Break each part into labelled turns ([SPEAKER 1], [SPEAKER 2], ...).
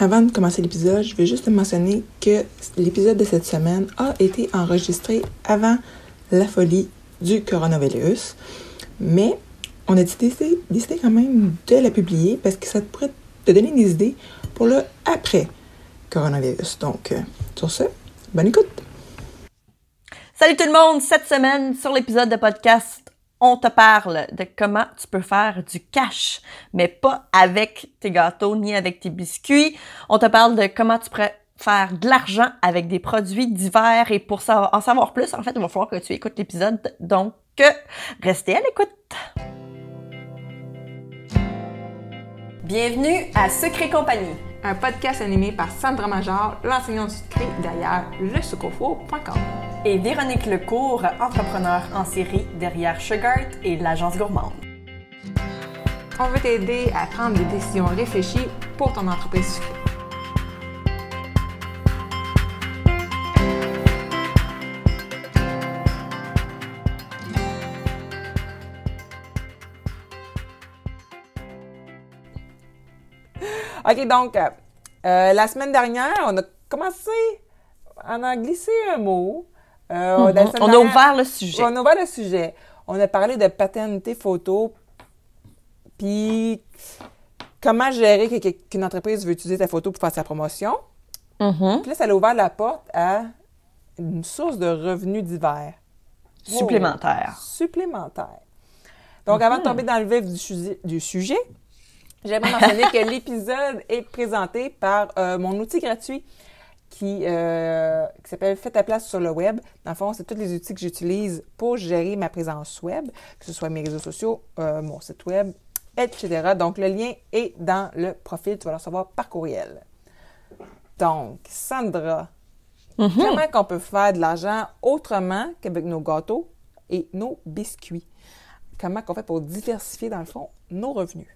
[SPEAKER 1] Avant de commencer l'épisode, je veux juste mentionner que l'épisode de cette semaine a été enregistré avant la folie du coronavirus, mais on a décidé, quand même de la publier parce que ça pourrait te donner des idées pour le après coronavirus. Donc, euh, sur ce, bonne écoute!
[SPEAKER 2] Salut tout le monde! Cette semaine, sur l'épisode de podcast on te parle de comment tu peux faire du cash, mais pas avec tes gâteaux ni avec tes biscuits. On te parle de comment tu pourrais faire de l'argent avec des produits divers et pour en savoir plus, en fait, il va falloir que tu écoutes l'épisode. Donc, restez à l'écoute. Bienvenue à Secret Compagnie,
[SPEAKER 1] un podcast animé par Sandra Major, l'enseignante du secret derrière lesucofo.com
[SPEAKER 2] et Véronique Lecourt, entrepreneur en série derrière Sugart et l'agence gourmande.
[SPEAKER 1] On veut t'aider à prendre des décisions réfléchies pour ton entreprise OK, donc, euh, euh, la semaine dernière, on a commencé, on a glissé un mot
[SPEAKER 2] euh, mhm. On a ouvert le sujet.
[SPEAKER 1] On a ouvert le sujet. On a parlé de paternité photo, puis comment gérer qu'une entreprise veut utiliser ta photo pour faire sa promotion. Mhm. Puis là, ça a ouvert la porte à une source de revenus divers.
[SPEAKER 2] Supplémentaire.
[SPEAKER 1] Oh, supplémentaire. Donc, avant de mhm. tomber dans le vif du, sujet, j'aimerais mentionner que l'épisode est présenté par euh, mon outil gratuit euh, qui, s'appelle Fais ta place sur le web. Dans le fond, c'est tous les outils que j'utilise pour gérer ma présence web, que ce soit mes réseaux sociaux, euh, mon site web, etc. Donc, le lien est dans le profil. Tu vas le recevoir par courriel. Donc, Sandra, mm-hmm. comment qu'on peut faire de l'argent autrement qu'avec nos gâteaux et nos biscuits? Comment qu'on fait pour diversifier, dans le fond, nos revenus?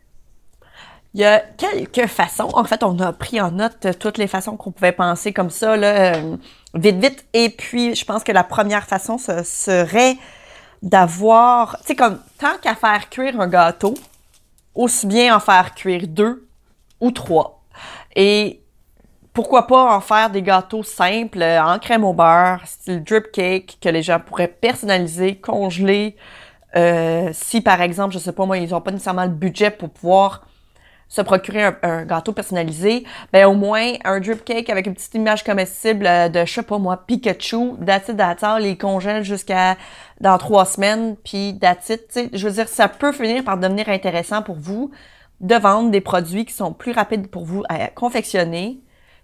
[SPEAKER 2] Il y a quelques façons. En fait, on a pris en note toutes les façons qu'on pouvait penser comme ça, là, euh, vite, vite. Et puis, je pense que la première façon, ce serait d'avoir, tu sais, comme, tant qu'à faire cuire un gâteau, aussi bien en faire cuire deux ou trois. Et pourquoi pas en faire des gâteaux simples, en crème au beurre, style drip cake, que les gens pourraient personnaliser, congeler. Euh, si, par exemple, je sais pas moi, ils ont pas nécessairement le budget pour pouvoir se procurer un, gâteau personnalisé, ben au moins un drip cake avec une petite image comestible de, je sais pas moi, Pikachu, that's it, les congèle jusqu'à dans trois semaines, puis that's it, Je veux dire, ça peut finir par devenir intéressant pour vous de vendre des produits qui sont plus rapides pour vous à confectionner,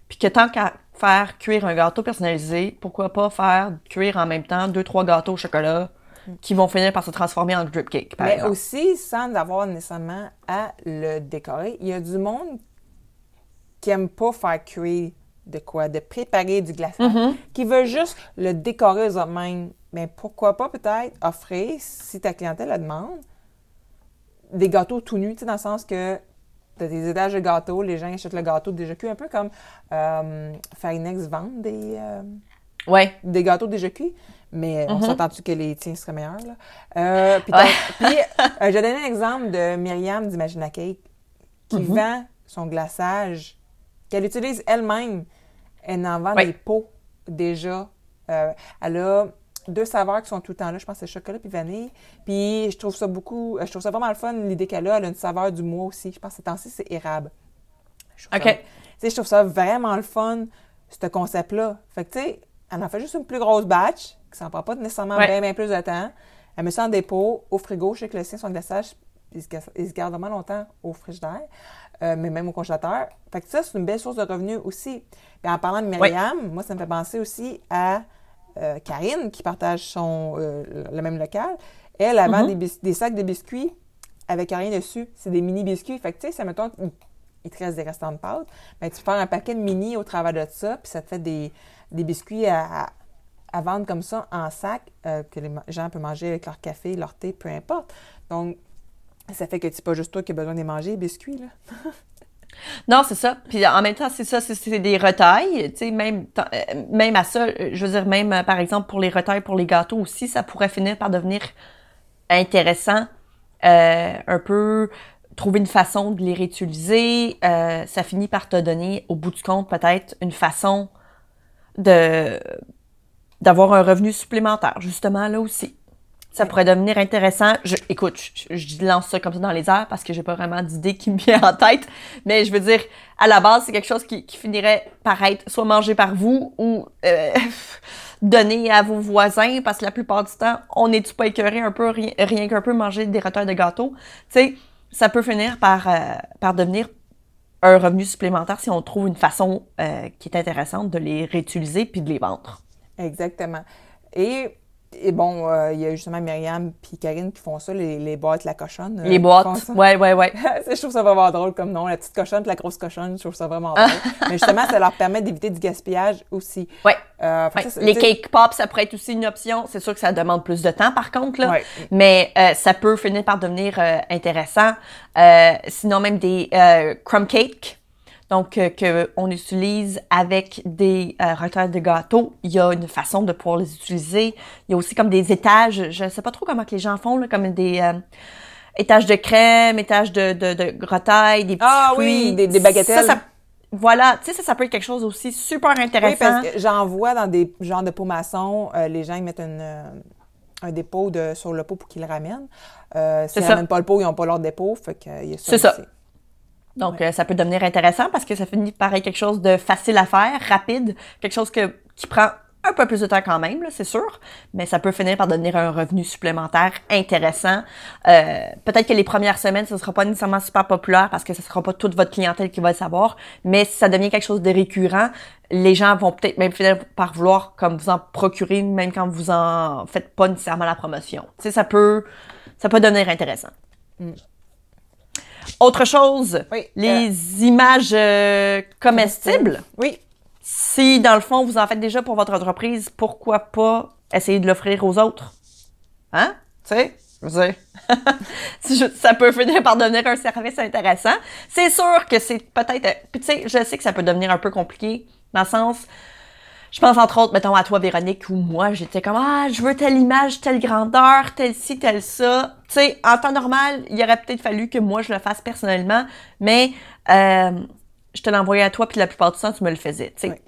[SPEAKER 2] puis que tant qu'à faire cuire un gâteau personnalisé, pourquoi pas faire cuire en même temps deux, trois gâteaux au chocolat qui vont finir par se transformer en drip cake.
[SPEAKER 1] Mais aussi, sans avoir nécessairement à le décorer, il y a du monde qui aime pas faire cuire de quoi, de préparer du glaçage, mm-hmm. qui veut juste le décorer eux-mêmes. Mais pourquoi pas peut-être offrir, si ta clientèle la demande, des gâteaux tout nus, dans le sens que tu as des étages de gâteaux, les gens achètent le gâteau déjà cuit, un peu comme euh, Farinex vend des, euh,
[SPEAKER 2] ouais.
[SPEAKER 1] des gâteaux déjà cuits. Mais on mhm. s'entend-tu que les tiens seraient meilleurs, là? Euh, puis, euh, je vais donner un exemple de Myriam d'Imagina Cake qui mhm. vend son glaçage, qu'elle utilise elle-même. Elle en vend des pots déjà. Euh, elle a deux saveurs qui sont tout le temps là. Je pense que c'est chocolat puis vanille. Puis je trouve ça beaucoup... Je trouve ça vraiment le fun, l'idée qu'elle a. Elle a une saveur du mois aussi. Je pense que cette temps-ci, c'est érable.
[SPEAKER 2] OK.
[SPEAKER 1] Sais, je trouve ça vraiment le fun, ce concept-là. Fait que, tu sais, elle en fait juste une plus grosse batch ça ne prend pas nécessairement bien, plus de temps. Elle met ça en dépôt, au frigo. Je sais que le sien, son glaçage, il se, il se garde vraiment longtemps au frigidaire, euh, mais même au congélateur. Fait que ça, c'est une belle source de revenus aussi. Puis en parlant de Myriam, moi, ça me fait penser aussi à euh, Karine, qui partage son, euh, le même local. Elle, elle vend mm-hmm. des, sacs de biscuits avec rien dessus. C'est des mini biscuits. Fait que, tu sais, ça mettons il te reste des restants de pâte, mais tu fais un paquet de mini au travers de ça, puis ça te fait des, biscuits à à vendre comme ça en sac euh, que les gens peuvent manger avec leur café, leur thé, peu importe. Donc, ça fait que c'est pas juste toi qui as besoin de manger, les biscuits, là.
[SPEAKER 2] non, c'est ça. Puis en même temps, c'est ça, c'est des retailles. Tu sais, même, euh, même à ça, je veux dire, même euh, par exemple pour les retailles, pour les gâteaux aussi, ça pourrait finir par devenir intéressant. un peu trouver une façon de les réutiliser, euh, ça finit par te donner, au bout du compte, peut-être une façon de d'avoir un revenu supplémentaire, justement, là aussi. Ça pourrait devenir intéressant. Je, écoute, je, je, lance ça comme ça dans les airs parce que j'ai pas vraiment d'idée qui me vient en tête. Mais je veux dire, à la base, c'est quelque chose qui, qui, finirait par être soit mangé par vous ou euh, donné à vos voisins parce que la plupart du temps, on n'est-tu pas écœuré un peu, rien, rien qu'un peu manger des retards de gâteau? Tu sais, ça peut finir par, euh, par devenir un revenu supplémentaire si on trouve une façon euh, qui est intéressante de les réutiliser puis de les vendre.
[SPEAKER 1] Exactement. Et et bon, euh, il y a justement Myriam et Karine qui font ça, les, les boîtes la cochonne.
[SPEAKER 2] les boîtes, ouais, ouais, ouais.
[SPEAKER 1] je trouve ça vraiment drôle comme nom, la petite cochonne la grosse cochonne, je trouve ça vraiment drôle. Mais justement, ça leur permet d'éviter du gaspillage aussi.
[SPEAKER 2] Ouais. Euh, ouais. Ça, les cake pops, ça pourrait être aussi une option. C'est sûr que ça demande plus de temps, par contre, là. Ouais. Mais euh, ça peut finir par devenir euh, intéressant. Euh, sinon, même des crumb cakes donc euh, qu'on utilise avec des euh, de gâteau. Il y a une façon de pouvoir les utiliser. Il y a aussi comme des étages, je ne sais pas trop comment que les gens font, là, comme des euh, étages de crème, étages de, de, de des petits
[SPEAKER 1] ah,
[SPEAKER 2] fruits.
[SPEAKER 1] oui, des, des bagatelles.
[SPEAKER 2] Ça, voilà, tu sais, ça, ça peut être quelque chose aussi super intéressant. Oui,
[SPEAKER 1] parce que j'en vois dans des genres de pots maçons, euh, les gens ils mettent une, un dépôt de, sur le pot pour qu'ils le ramènent. Euh, S'ils ne ramènent pas le pot, ils n'ont pas leur dépôt, fait qu'il y a ça
[SPEAKER 2] C'est ça. Donc, euh, ça peut devenir intéressant parce que ça finit par être quelque chose de facile à faire, rapide, quelque chose que, qui prend un peu plus de temps quand même, c'est sûr, mais ça peut finir par devenir un revenu supplémentaire intéressant. Euh, peut-être que les premières semaines, ce ne sera pas nécessairement super populaire parce que ce ne sera pas toute votre clientèle qui va le savoir, mais si ça devient quelque chose de récurrent, les gens vont peut-être même finir par vouloir comme vous en procurer, même quand vous en faites pas nécessairement la promotion. Tu sais, ça peut, ça peut devenir intéressant. Mm. Autre chose, les euh, images euh, comestibles.
[SPEAKER 1] Oui.
[SPEAKER 2] Si, dans le fond, vous en faites déjà pour votre entreprise, pourquoi pas essayer de l'offrir aux autres? Hein? Tu sais? ça peut finir par devenir un service intéressant. C'est sûr que c'est peut-être... Puis tu sais, je sais que ça peut devenir un peu compliqué, dans le sens je pense entre autres, mettons à toi Véronique ou moi, j'étais comme ah, je veux telle image, telle grandeur, telle ci, telle ça. Tu sais, en temps normal, il aurait peut-être fallu que moi je le fasse personnellement, mais euh, je te l'envoyais à toi puis la plupart du temps tu me le faisais. Tu sais.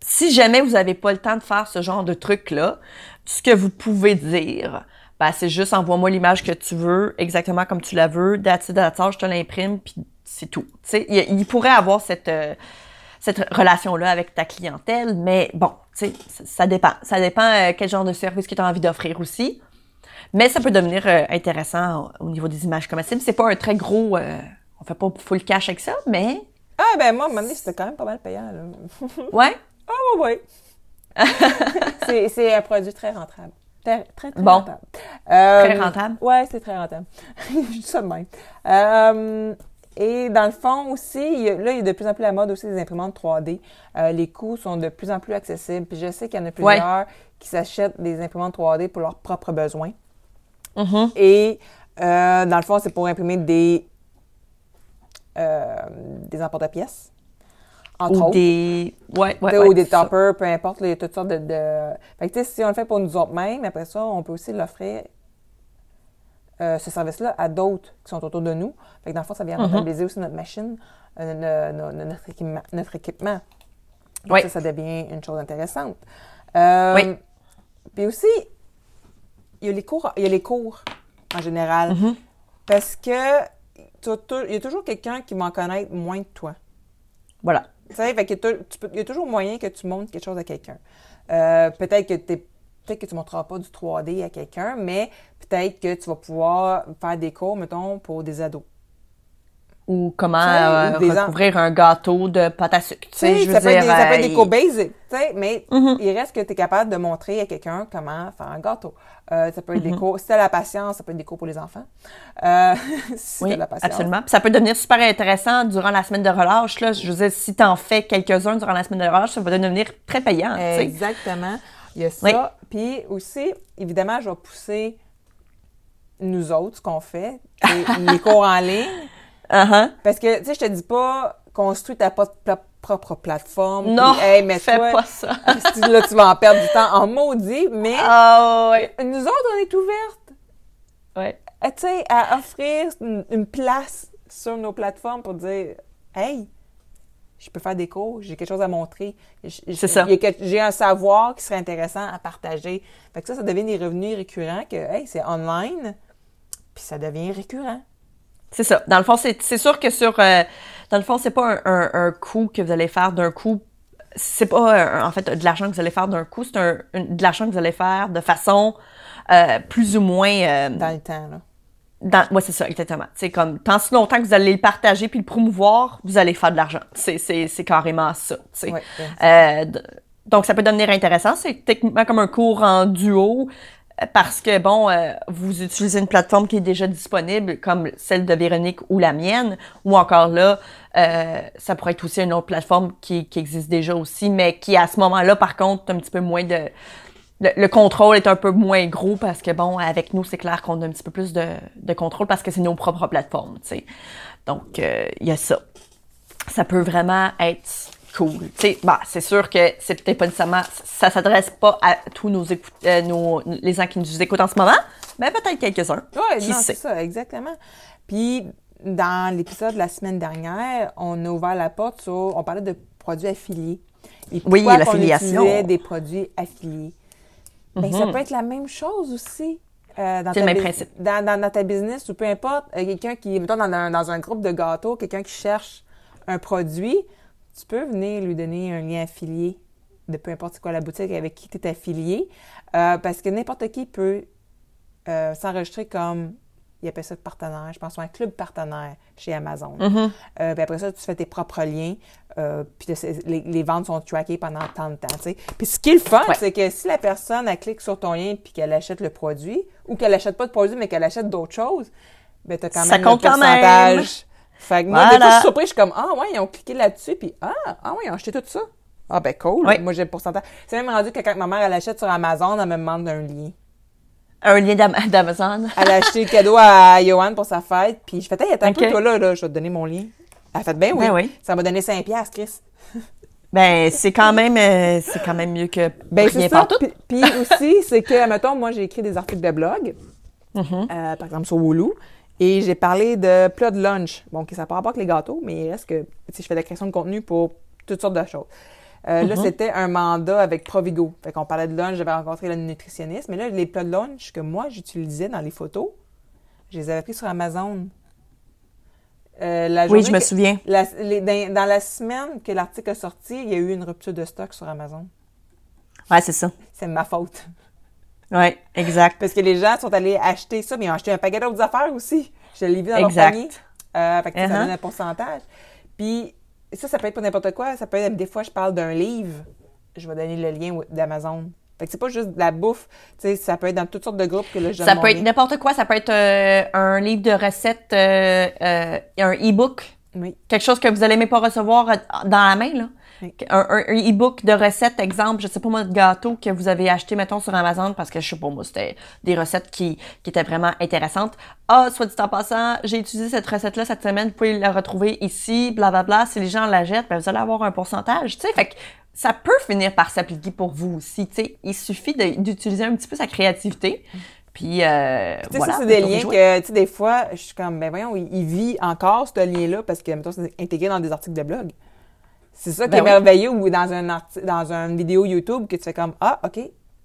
[SPEAKER 2] Si jamais vous avez pas le temps de faire ce genre de truc là, ce que vous pouvez dire, ben, c'est juste envoie-moi l'image que tu veux, exactement comme tu la veux, date date je te l'imprime puis c'est tout. Tu sais, il, il, pourrait avoir cette euh, cette relation-là avec ta clientèle. Mais bon, tu sais, ça, dépend. Ça dépend euh, quel genre de service que tu as envie d'offrir aussi. Mais ça peut devenir euh, intéressant au, niveau des images comestibles. C'est pas un très gros... Euh, on fait pas full cash avec ça, mais...
[SPEAKER 1] Ah, ben moi, à un moment donné, c'était quand même pas mal payant. Là.
[SPEAKER 2] ouais?
[SPEAKER 1] Ah, ouais, ouais. c'est un produit très rentable. Très, très, très
[SPEAKER 2] bon.
[SPEAKER 1] rentable.
[SPEAKER 2] très rentable?
[SPEAKER 1] Ouais, c'est très rentable. Je dis ça de même. Et dans le fond aussi, il y a, là, il y a de plus en plus la mode aussi des imprimantes 3D. Euh, les coûts sont de plus en plus accessibles. Puis je sais qu'il y en a plusieurs qui s'achètent des imprimantes 3D pour leurs propres besoins.
[SPEAKER 2] Mm-hmm.
[SPEAKER 1] Et euh, dans le fond, c'est pour imprimer des, euh, des emporte-pièces.
[SPEAKER 2] Entre ou autres. des... Ouais, ouais,
[SPEAKER 1] ou des toppers, peu importe, il y a toutes sortes de... de... Fait que, si on le fait pour nous autres mêmes, après ça, on peut aussi l'offrir euh, ce service-là à d'autres qui sont autour de nous. Fait que dans le fond, ça vient mhm. rentabiliser aussi notre machine, euh, notre, équipement. Notre équipement. Ça, ça devient une chose intéressante. Euh, oui. Puis aussi, il y a les cours, il y a les cours en général.
[SPEAKER 2] Mhm.
[SPEAKER 1] Parce que il y a toujours quelqu'un qui va en connaître moins que toi.
[SPEAKER 2] Voilà.
[SPEAKER 1] Tu sais, fait il y a toujours moyen que tu montres quelque chose à quelqu'un. Peut-être que tu es peut-être que tu ne montreras pas du 3D à quelqu'un, mais peut-être que tu vas pouvoir faire des cours, mettons, pour des ados.
[SPEAKER 2] Ou comment euh, recouvrir un gâteau de pâte à sucre.
[SPEAKER 1] Tu sais, ça, peut dire, ça, peut être des, cours basiques, mais mm-hmm. il reste que tu es capable de montrer à quelqu'un comment faire un gâteau. Euh, ça peut être des mm-hmm. cours, si tu as la patience, ça peut être des cours pour les enfants. Euh, si
[SPEAKER 2] oui,
[SPEAKER 1] la patience.
[SPEAKER 2] absolument. ça peut devenir super intéressant durant la semaine de relâche. Là. Je veux dire, si tu en fais quelques-uns durant la semaine de relâche, ça va devenir très payant.
[SPEAKER 1] Exactement. Il y a ça. Puis aussi, évidemment, je vais pousser nous autres, ce qu'on fait, les, cours en ligne.
[SPEAKER 2] Uh-huh.
[SPEAKER 1] Parce que, tu sais, je te dis pas, construis ta propre plateforme.
[SPEAKER 2] Non,
[SPEAKER 1] hey, mais
[SPEAKER 2] fais pas ça.
[SPEAKER 1] là, tu vas en perdre du temps en maudit, mais
[SPEAKER 2] oh, ouais.
[SPEAKER 1] nous autres, on est ouvertes.
[SPEAKER 2] Ouais.
[SPEAKER 1] euh, tu sais, à offrir une, une place sur nos plateformes pour dire, hey, je peux faire des cours, j'ai quelque chose à montrer.
[SPEAKER 2] C'est ça.
[SPEAKER 1] J'ai un savoir qui serait intéressant à partager. Fait que ça, ça devient des revenus récurrents que, hey, c'est online, puis ça devient récurrent.
[SPEAKER 2] C'est ça. Dans le fond, c'est sûr que sur. euh, dans le fond, c'est pas un, un, un coût que vous allez faire d'un coup. C'est pas, euh, en fait, de l'argent que vous allez faire d'un coup. C'est un, de l'argent que vous allez faire de façon euh, plus ou moins. euh,
[SPEAKER 1] Dans le temps, là.
[SPEAKER 2] Dans, ouais, c'est ça, exactement. C'est comme, tant si longtemps que vous allez le partager puis le promouvoir, vous allez faire de l'argent. C'est, c'est, c'est carrément ça.
[SPEAKER 1] Ouais,
[SPEAKER 2] Euh, donc, ça peut devenir intéressant. C'est techniquement comme un cours en duo euh, parce que, bon, euh, vous utilisez une plateforme qui est déjà disponible, comme celle de Véronique ou la mienne, ou encore là, euh, ça pourrait être aussi une autre plateforme qui, qui existe déjà aussi, mais qui, à ce moment-là, par contre, un petit peu moins de... Le, le contrôle est un peu moins gros parce que, bon, avec nous, c'est clair qu'on a un petit peu plus de, de contrôle parce que c'est nos propres plateformes, tu sais. Donc, euh, il y a ça ça peut vraiment être cool. Tu sais, bah, c'est sûr que c'est peut-être pas nécessairement, ça s'adresse pas à tous nos, écoute, euh, nos les gens qui nous écoutent en ce moment, mais peut-être quelques-uns.
[SPEAKER 1] Oui, c'est ça, exactement. Puis, dans l'épisode de la semaine dernière, on a ouvert la porte sur, on parlait de produits affiliés. Et
[SPEAKER 2] Oui, l'affiliation.
[SPEAKER 1] des produits affiliés. Ben, ça peut être la même chose aussi. euh, dans
[SPEAKER 2] Mhm. C'est
[SPEAKER 1] ta
[SPEAKER 2] le même principe.
[SPEAKER 1] Dans, dans, dans ta business ou peu importe, euh, quelqu'un qui, mettons, dans un, dans un groupe de gâteaux, quelqu'un qui cherche un produit, tu peux venir lui donner un lien affilié de peu importe quoi la boutique avec qui tu es affilié, euh, parce que n'importe qui peut euh, s'enregistrer comme, il appelle ça partenaire, je pense, un club partenaire chez Amazon.
[SPEAKER 2] Mm-hmm.
[SPEAKER 1] Euh, puis après ça, tu fais tes propres liens, euh, puis les, les ventes sont trackées pendant tant de temps. Puis ce qui est le fun,
[SPEAKER 2] Ouais.
[SPEAKER 1] c'est que si la personne, elle clique sur ton lien puis qu'elle achète le produit, ou qu'elle achète pas de produit, mais qu'elle achète d'autres choses, ben tu as quand
[SPEAKER 2] Ça
[SPEAKER 1] même
[SPEAKER 2] compte
[SPEAKER 1] le
[SPEAKER 2] quand même.
[SPEAKER 1] pourcentage. Fait que moi, des fois, je suis surprise, je suis comme, ah ouais, ils ont cliqué là-dessus, puis ah, ah ouais, ils ont acheté tout ça. Ah ben cool,
[SPEAKER 2] Oui.
[SPEAKER 1] moi j'ai le pourcentage. C'est même rendu que quand ma mère, elle achète sur Amazon, elle me demande un lien.
[SPEAKER 2] Un lien d'Am- d'Amazon.
[SPEAKER 1] Elle a acheté le cadeau à Johan pour sa fête, puis je fais, hey, attends un peu,
[SPEAKER 2] Ok.
[SPEAKER 1] toi là, là, je vais te donner mon lien. Elle a fait, ben oui.
[SPEAKER 2] Ben oui.
[SPEAKER 1] Ça m'a donné 5 piastres, Chris.
[SPEAKER 2] Ben, c'est quand même, euh, c'est quand même mieux que
[SPEAKER 1] Ben,
[SPEAKER 2] rien
[SPEAKER 1] c'est ça.
[SPEAKER 2] partout.
[SPEAKER 1] Puis, aussi, c'est que, mettons, moi, j'ai écrit des articles de blog,
[SPEAKER 2] Mm-hmm.
[SPEAKER 1] euh, par exemple sur Wooloo, et j'ai parlé de plats de lunch. Bon, OK, ça n'a pas avec les gâteaux, mais il reste que, sais, je fais de la création de contenu pour toutes sortes de choses. Euh. Là, c'était un mandat avec Provigo. Fait qu'on parlait de lunch, j'avais rencontré le nutritionniste, mais là, les plats de lunch que moi, j'utilisais dans les photos, je les avais pris sur Amazon. Euh, la
[SPEAKER 2] Oui, je me
[SPEAKER 1] que-
[SPEAKER 2] souviens.
[SPEAKER 1] la- les- dans, dans la semaine que l'article est sorti, il y a eu une rupture de stock sur Amazon.
[SPEAKER 2] Ouais, c'est ça.
[SPEAKER 1] C'est ma faute.
[SPEAKER 2] Ouais, exact.
[SPEAKER 1] Parce que les gens sont allés acheter ça, mais ils ont acheté un paquet d'autres affaires aussi. Je l'ai vu dans leur
[SPEAKER 2] Exact.
[SPEAKER 1] panier. Euh, fait que ça
[SPEAKER 2] Uh-huh.
[SPEAKER 1] donne un pourcentage. Puis ça, ça peut être pas n'importe quoi. Ça peut être, des fois, je parle d'un livre. Je vais donner le lien d'Amazon. Fait que c'est pas juste de la bouffe. Tu sais, ça peut être dans toutes sortes de groupes que là, je donne
[SPEAKER 2] Ça peut être n'importe quoi. Ça peut être euh, un livre de recettes, euh, euh, un e-book
[SPEAKER 1] Oui.
[SPEAKER 2] quelque chose que vous allez même pas recevoir dans la main, là. Un, un- un e-book de recettes, exemple, je sais pas moi, de gâteau que vous avez acheté, mettons, sur Amazon, parce que je sais pas moi, c'était des recettes qui, qui étaient vraiment intéressantes. Ah, soit dit en passant, j'ai utilisé cette recette-là cette semaine, vous pouvez la retrouver ici, blablabla. Si les gens la jettent, ben, vous allez avoir un pourcentage, tu sais. Fait que ça peut finir par s'appliquer pour vous aussi, tu sais. Il suffit d'utiliser un petit peu sa créativité. Puis, euh, voilà,
[SPEAKER 1] c'est des liens que, tu sais, des fois, je suis comme, ben voyons, il, il vit encore ce lien-là parce que, mettons, c'est intégré dans des articles de blog. C'est ça qui
[SPEAKER 2] Ben
[SPEAKER 1] est
[SPEAKER 2] oui.
[SPEAKER 1] merveilleux ou dans, un dans une vidéo YouTube que tu fais comme, ah, OK,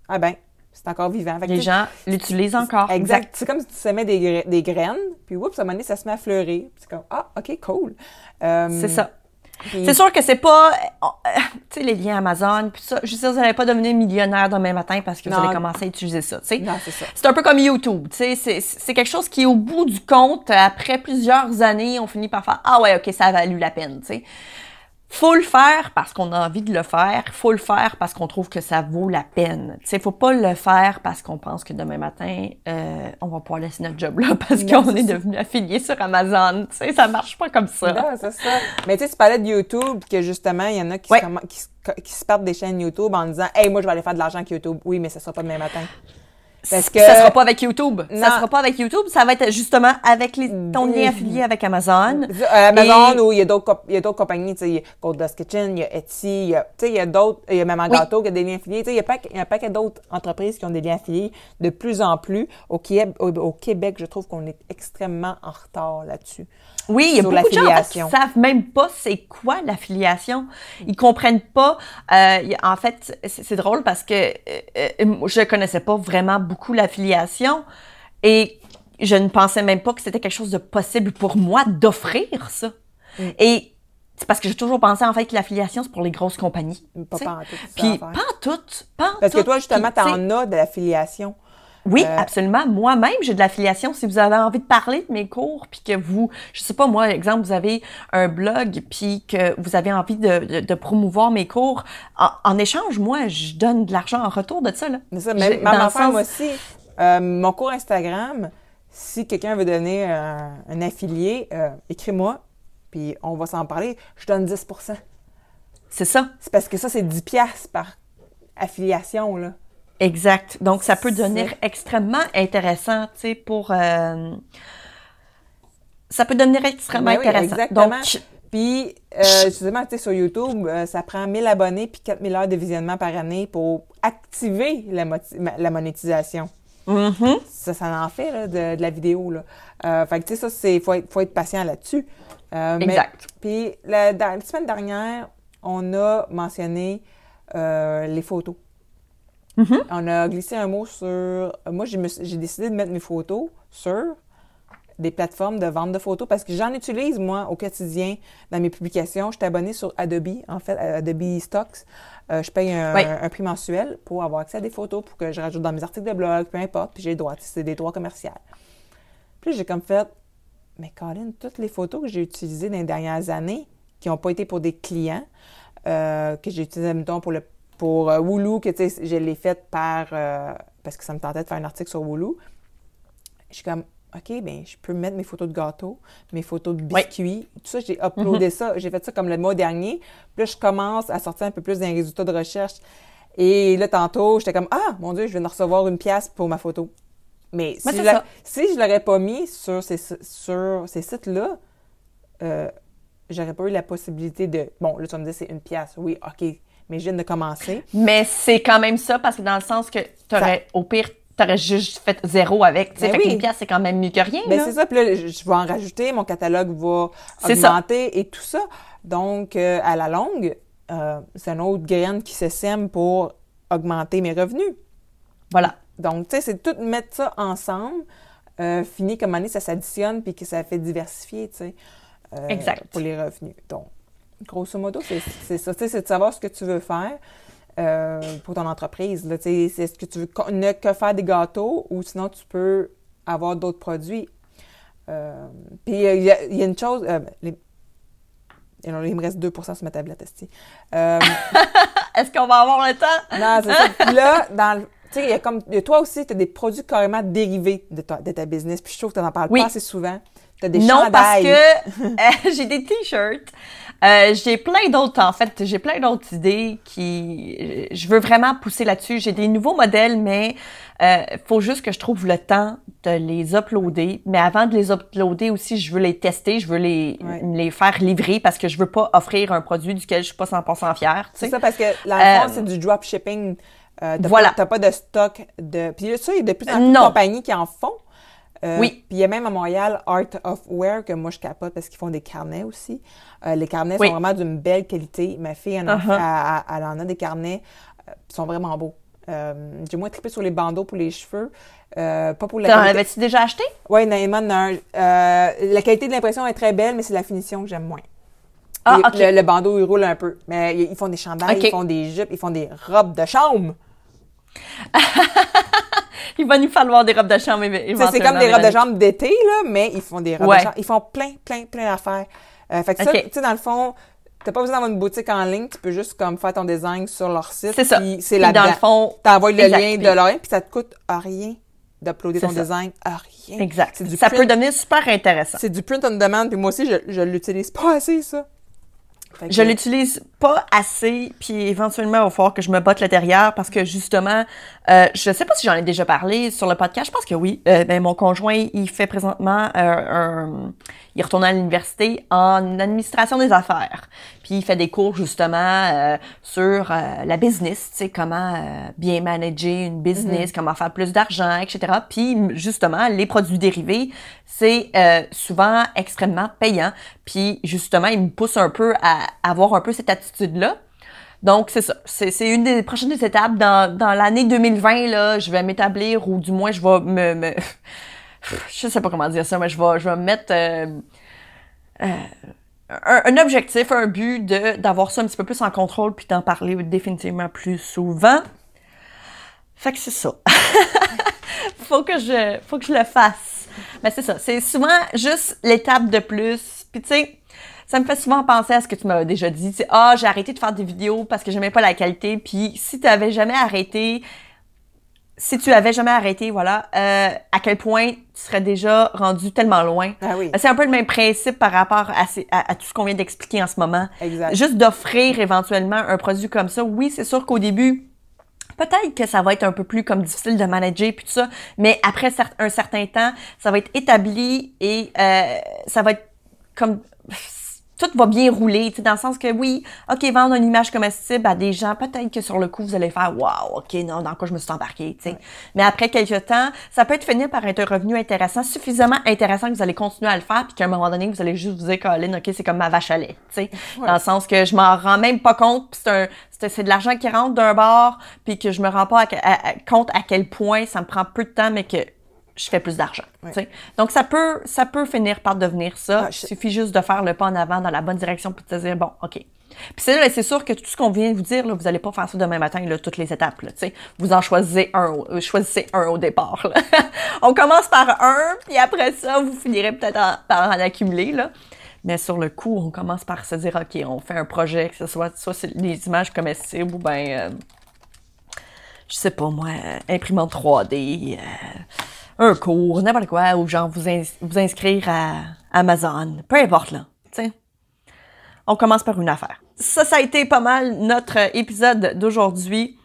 [SPEAKER 1] ah ben, c'est encore vivant. Fait que,
[SPEAKER 2] Les gens l'utilisent encore.
[SPEAKER 1] Exact. C'est comme si tu semais des, gra- des graines, puis oups, à un moment donné, ça se met à fleurir. C'est comme, ah, OK, cool. Euh,
[SPEAKER 2] C'est ça.
[SPEAKER 1] puis-
[SPEAKER 2] C'est sûr que c'est pas, euh, euh, tu sais, les liens Amazon, puis ça, je veux dire, vous n'allez pas devenir millionnaire demain matin parce que vous allez commencer à utiliser ça, tu sais.
[SPEAKER 1] Non, c'est ça.
[SPEAKER 2] C'est un peu comme YouTube, tu sais, c'est- c'est quelque chose qui, au bout du compte, après plusieurs années, on finit par faire « Ah ouais, OK, ça a valu la peine », tu sais. Faut le faire parce qu'on a envie de le faire, faut le faire parce qu'on trouve que ça vaut la peine. Tu sais, faut pas le faire parce qu'on pense que demain matin, euh, on va pouvoir laisser notre job là parce qu'on est devenu affilié sur Amazon, tu sais, ça marche pas comme ça.
[SPEAKER 1] Non, c'est ça. Mais tu sais, tu parlais de YouTube, que justement, il y en a qui,
[SPEAKER 2] Ouais.
[SPEAKER 1] se, qui, se, qui se partent des chaînes YouTube en disant Hey, moi, je vais aller faire de l'argent avec YouTube. Oui, mais ça sera pas demain matin. Parce que
[SPEAKER 2] Ça sera pas avec YouTube.
[SPEAKER 1] Non.
[SPEAKER 2] Ça sera pas avec YouTube. Ça va être justement avec les, ton lien affilié avec Amazon.
[SPEAKER 1] Euh, Amazon
[SPEAKER 2] Et-
[SPEAKER 1] ou il y a d'autres comp- il y a d'autres compagnies, tu sais, il y a Gold Dust Kitchen, il y a Etsy, il y a, tu sais, il y a d'autres, il y a même en
[SPEAKER 2] Oui.
[SPEAKER 1] gâteau qui a des liens affiliés, tu sais, il y a pas, il y a paquet d'autres entreprises qui ont des liens affiliés de plus en plus. Au Québec, au, au Québec, je trouve qu'on est extrêmement en retard là-dessus.
[SPEAKER 2] Oui, il y a beaucoup de gens en fait, qui savent même pas c'est quoi l'affiliation. Ils comprennent pas. euh, en fait, c'est drôle parce que euh, euh, je connaissais pas vraiment beaucoup l'affiliation et je ne pensais même pas que c'était quelque chose de possible pour moi d'offrir ça.
[SPEAKER 1] Mm.
[SPEAKER 2] Et c'est parce que j'ai toujours pensé en fait que l'affiliation c'est pour les grosses compagnies.
[SPEAKER 1] Pas
[SPEAKER 2] sais.
[SPEAKER 1] pantoute, ça
[SPEAKER 2] Puis pas en tout, pas en
[SPEAKER 1] Parce que
[SPEAKER 2] tout.
[SPEAKER 1] toi, justement,
[SPEAKER 2] tu
[SPEAKER 1] t'en as de l'affiliation.
[SPEAKER 2] Oui,
[SPEAKER 1] Euh,
[SPEAKER 2] absolument. Moi-même, j'ai de l'affiliation. Si vous avez envie de parler de mes cours, puis que vous, je sais pas moi, exemple, vous avez un blog, puis que vous avez envie de, de, de promouvoir mes cours, en, en échange, moi, je donne de l'argent en retour de ça. Là.
[SPEAKER 1] C'est ça, même, même affaire,
[SPEAKER 2] sens-
[SPEAKER 1] moi aussi. Euh, mon cours Instagram, si quelqu'un veut devenir un, un affilié, euh, écris-moi, puis on va s'en parler. Je donne 10%
[SPEAKER 2] C'est ça,
[SPEAKER 1] C'est parce que ça, c'est 10 piastres par affiliation, là.
[SPEAKER 2] Exact. Donc, ça peut devenir extrêmement intéressant, tu sais, pour... euh, Ça peut devenir extrêmement
[SPEAKER 1] Ben oui,
[SPEAKER 2] intéressant.
[SPEAKER 1] exactement.
[SPEAKER 2] Donc,
[SPEAKER 1] Puis, euh, justement, tu sais, sur YouTube, euh, ça prend 1000 abonnés puis 4000 heures de visionnement par année pour activer la, monétisation.
[SPEAKER 2] mhm.
[SPEAKER 1] Ça, ça en fait, là, de, de la vidéo, là. Euh, fait que, tu sais, ça, c'est, faut être, faut être patient là-dessus.
[SPEAKER 2] Exact.
[SPEAKER 1] Puis, la, dans- la semaine dernière, on a mentionné les photos.
[SPEAKER 2] Mhm.
[SPEAKER 1] On a glissé un mot sur... Moi, j'ai décidé de mettre mes photos sur des plateformes de vente de photos parce que j'en utilise, moi, au quotidien dans mes publications. Je suis abonnée sur Adobe, en fait, à Adobe Stocks. Euh, je paye un,
[SPEAKER 2] Oui.
[SPEAKER 1] un prix mensuel pour avoir accès à des photos pour que je rajoute dans mes articles de blog, peu importe, puis j'ai les droits. C'est des droits commerciaux. Puis j'ai comme fait, mais Colin, toutes les photos que j'ai utilisées dans les dernières années, qui n'ont pas été pour des clients, euh, que j'ai utilisées, mettons, pour le pour euh, Wooloo, que tu sais, je l'ai faite par euh, parce que ça me tentait de faire un article sur Wooloo. Je suis comme OK, ben je peux mettre mes photos de gâteau, mes photos de biscuits, tout ça, j'ai uploadé ça, j'ai fait ça comme le mois dernier. Puis là, je commence à sortir un peu plus des résultats de recherche. Et là, tantôt, j'étais comme Ah, mon Dieu, je viens de recevoir une pièce pour ma photo. Mais si, je l'a- si je l'aurais pas mis sur ces, sur ces sites-là, euh, j'aurais pas eu la possibilité de. Bon, là, tu vas me dire, c'est une pièce. Oui, OK. Mais je viens de commencer.
[SPEAKER 2] Mais c'est quand même ça, parce que dans le sens que t'aurais, au pire, t'aurais juste fait zéro avec. Tu sais,
[SPEAKER 1] Ben oui.
[SPEAKER 2] c'est quand même mieux que rien.
[SPEAKER 1] Ben, c'est ça. Puis là, je, je vais en rajouter. Mon catalogue va
[SPEAKER 2] ça.
[SPEAKER 1] augmenter et tout ça. Donc, euh, à la longue, euh, c'est une autre graine qui se sème pour augmenter mes revenus.
[SPEAKER 2] Voilà.
[SPEAKER 1] Donc, tu sais, c'est tout mettre ça ensemble. Euh, fini comme année, ça s'additionne puis que ça fait diversifier, tu sais, euh,
[SPEAKER 2] Exact.
[SPEAKER 1] pour les revenus. Donc, grosso modo, c'est ça. C'est de savoir ce que tu veux faire euh, pour ton entreprise. C'est est-ce que tu veux ne que faire des gâteaux ou sinon tu peux avoir d'autres produits. Euh, puis, euh, il y, a- il y a une chose... euh, les- il me reste 2% sur ma tablette,
[SPEAKER 2] Est-ce qu'on va avoir le temps?
[SPEAKER 1] non, c'est ça. Puis là, dans le- tu sais, il y a comme, il y a- toi aussi, tu as des produits carrément dérivés de ta, de ta business. Puis je trouve que tu n'en parles
[SPEAKER 2] Oui.
[SPEAKER 1] pas assez souvent. Tu as des
[SPEAKER 2] non, parce que j'ai des t-shirts. Euh, j'ai plein d'autres, en fait. J'ai plein d'autres idées qui... Je veux vraiment pousser là-dessus. J'ai des nouveaux modèles, mais euh, faut juste que je trouve le temps de les uploader. Mais avant de les uploader aussi, je veux les tester. Je veux les,
[SPEAKER 1] Ouais.
[SPEAKER 2] les faire livrer parce que je veux pas offrir un produit duquel je suis pas 100% fière.
[SPEAKER 1] C'est ça, parce que fond,
[SPEAKER 2] Euh,
[SPEAKER 1] c'est du dropshipping. Euh, t'as
[SPEAKER 2] voilà.
[SPEAKER 1] pas- T'as pas de stock de. Puis là, ça, il y a de plus en plus de compagnies qui en font. Euh,
[SPEAKER 2] Oui.
[SPEAKER 1] Puis il y a même à Montréal Art of Wear que moi je capote parce qu'ils font des carnets aussi. Euh, les carnets
[SPEAKER 2] Oui.
[SPEAKER 1] sont vraiment d'une belle qualité. Ma fille, elle en,
[SPEAKER 2] Uh-huh.
[SPEAKER 1] fait- elle- elle- elle en a des carnets. euh, ils sont vraiment beaux. Euh, J'ai moins trippé sur les bandeaux pour les cheveux. pas pour la
[SPEAKER 2] T'en
[SPEAKER 1] qualité.
[SPEAKER 2] avais-tu déjà acheté?
[SPEAKER 1] Oui, Naïma la qualité de l'impression est très belle, mais c'est la finition que j'aime moins.
[SPEAKER 2] Ah,
[SPEAKER 1] Et
[SPEAKER 2] OK.
[SPEAKER 1] le, le bandeau, il roule un peu. Mais ils font des chandails, ils font des jupes, ils font des robes de chambre.
[SPEAKER 2] Il va nous falloir des robes de chambre
[SPEAKER 1] Tu sais, C'est
[SPEAKER 2] éventuellement,
[SPEAKER 1] comme des robes de chambre d'été, là, mais ils font des robes
[SPEAKER 2] Ouais.
[SPEAKER 1] de chambre. Ils font plein, plein, plein d'affaires. Euh, fait que ça, tu sais, dans le fond, t'as pas besoin d'avoir une boutique en ligne, tu peux juste comme faire ton design sur leur site.
[SPEAKER 2] C'est ça.
[SPEAKER 1] puis C'est là-dedans.
[SPEAKER 2] dans le fond,
[SPEAKER 1] T'envoies le
[SPEAKER 2] exact.
[SPEAKER 1] lien de leur lien, puis ça te coûte rien d'uploader ton
[SPEAKER 2] ça.
[SPEAKER 1] design. À rien.
[SPEAKER 2] Exact.
[SPEAKER 1] Du
[SPEAKER 2] Ça
[SPEAKER 1] print-
[SPEAKER 2] peut devenir super intéressant.
[SPEAKER 1] C'est du print on demand, puis moi aussi, je, je l'utilise pas assez, ça. Que-
[SPEAKER 2] Je l'utilise pas assez, puis éventuellement, il va falloir que je me botte le derrière parce que justement, euh, je sais pas si j'en ai déjà parlé sur le podcast, je pense que oui. Euh, ben, mon conjoint, il fait présentement euh, un... Il retourne à l'université en administration des affaires. Puis il fait des cours justement euh, sur euh, la business, tu sais, comment euh, bien manager une business, comment faire plus d'argent, etc. Puis justement, les produits dérivés, c'est euh, souvent extrêmement payant. Puis justement, il me pousse un peu à avoir un peu cette attitude-là. Donc, c'est ça. C'est c'est une des prochaines étapes. Dans, dans l'année 2020, là, je vais m'établir, ou du moins, je vais me... me je sais pas comment dire ça, mais je vais, je vais me mettre... euh, euh, un, un objectif, un but de d'avoir ça un petit peu plus en contrôle puis d'en parler définitivement plus souvent. Fait que c'est ça. faut que je faut que je le fasse. Mais c'est ça, c'est souvent juste l'étape de plus. Puis tu sais, ça me fait souvent penser à ce que tu m'as déjà dit, ah, j'ai arrêté de faire des vidéos parce que j'aimais pas la qualité. Puis si tu avais jamais arrêté, si tu avais jamais arrêté, voilà, euh, à quel point tu serais déjà rendu tellement loin.
[SPEAKER 1] Ah oui,
[SPEAKER 2] C'est un peu le même principe par rapport à, ces- à- à tout ce qu'on vient d'expliquer en ce moment.
[SPEAKER 1] exact.
[SPEAKER 2] Juste d'offrir éventuellement un produit comme ça. Oui, c'est sûr qu'au début, peut-être que ça va être un peu plus comme difficile de manager puis tout ça, mais après un certain temps, ça va être établi et euh, ça va être comme tout va bien rouler, tu sais, dans le sens que oui, ok, vendre une image comestible à des gens, peut-être que sur le coup, vous allez faire Wow, ok, non, dans quoi je me suis embarqué, tu sais. Mais après quelques temps, ça peut être fini par être un revenu intéressant, suffisamment intéressant que vous allez continuer à le faire, puis qu'à un moment donné, vous allez juste vous dire, Colin, ok, c'est comme ma vache à lait, tu sais. Dans le sens que je m'en rends même pas compte, puis c'est un, c'est, c'est de l'argent qui rentre d'un bord, puis que je me rends pas à- à- à- compte à quel point ça me prend peu de temps, mais que je fais plus d'argent. Donc, ça peut, ça peut finir par devenir ça.
[SPEAKER 1] Ah,
[SPEAKER 2] Il suffit juste de faire le pas en avant dans la bonne direction pour te dire, bon, OK. Puis c'est là, c'est sûr que tout ce qu'on vient de vous dire, là, vous allez pas faire ça demain matin, là, toutes les étapes. Là, tu sais. vous en choisissez un, au- euh, choisissez un au départ. là. On commence par un, puis après ça, vous finirez peut-être en- par en accumuler. Là. Mais sur le coup, on commence par se dire, OK, on fait un projet, que ce soit, soit les images comestibles ou ben, euh, je sais pas moi, euh, imprimante 3D, euh, un cours, n'importe quoi, ou genre vous, ins- vous inscrire à Amazon, peu importe là, tu sais. On commence par une affaire. Ça, ça a été pas mal notre épisode d'aujourd'hui.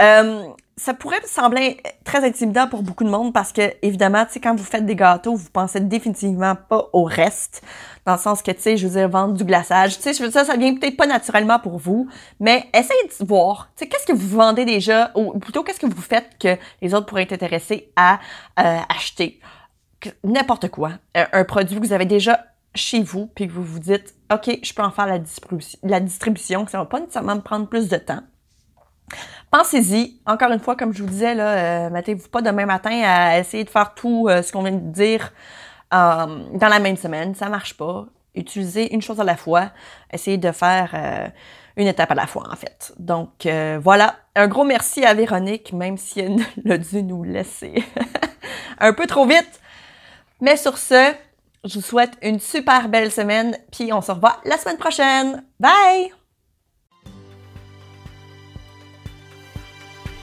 [SPEAKER 2] Euh, ça pourrait sembler très intimidant pour beaucoup de monde parce que, évidemment, tu sais, quand vous faites des gâteaux, vous pensez définitivement pas au reste. Dans le sens que, tu sais, je veux dire, vendre du glaçage. Tu sais, je veux dire, ça vient peut-être pas naturellement pour vous, mais essayez de voir, tu sais, qu'est-ce que vous vendez déjà, ou plutôt, qu'est-ce que vous faites que les autres pourraient être intéressés à euh, acheter? N'importe quoi. Un, produit que vous avez déjà chez vous, puis que vous vous dites, OK, je peux en faire la, distribution, la distribution, ça va pas nécessairement me prendre plus de temps. Pensez-y. Encore une fois, comme je vous disais, là, euh, mettez-vous pas demain matin à essayer de faire tout euh, ce qu'on vient de dire euh, dans la même semaine. Ça marche pas. Utilisez une chose à la fois. Essayez de faire une étape à la fois, en fait. Donc, voilà. Un gros merci à Véronique, même si elle a dû nous laisser un peu trop vite. Mais sur ce, je vous souhaite une super belle semaine, puis on se revoit la semaine prochaine. Bye!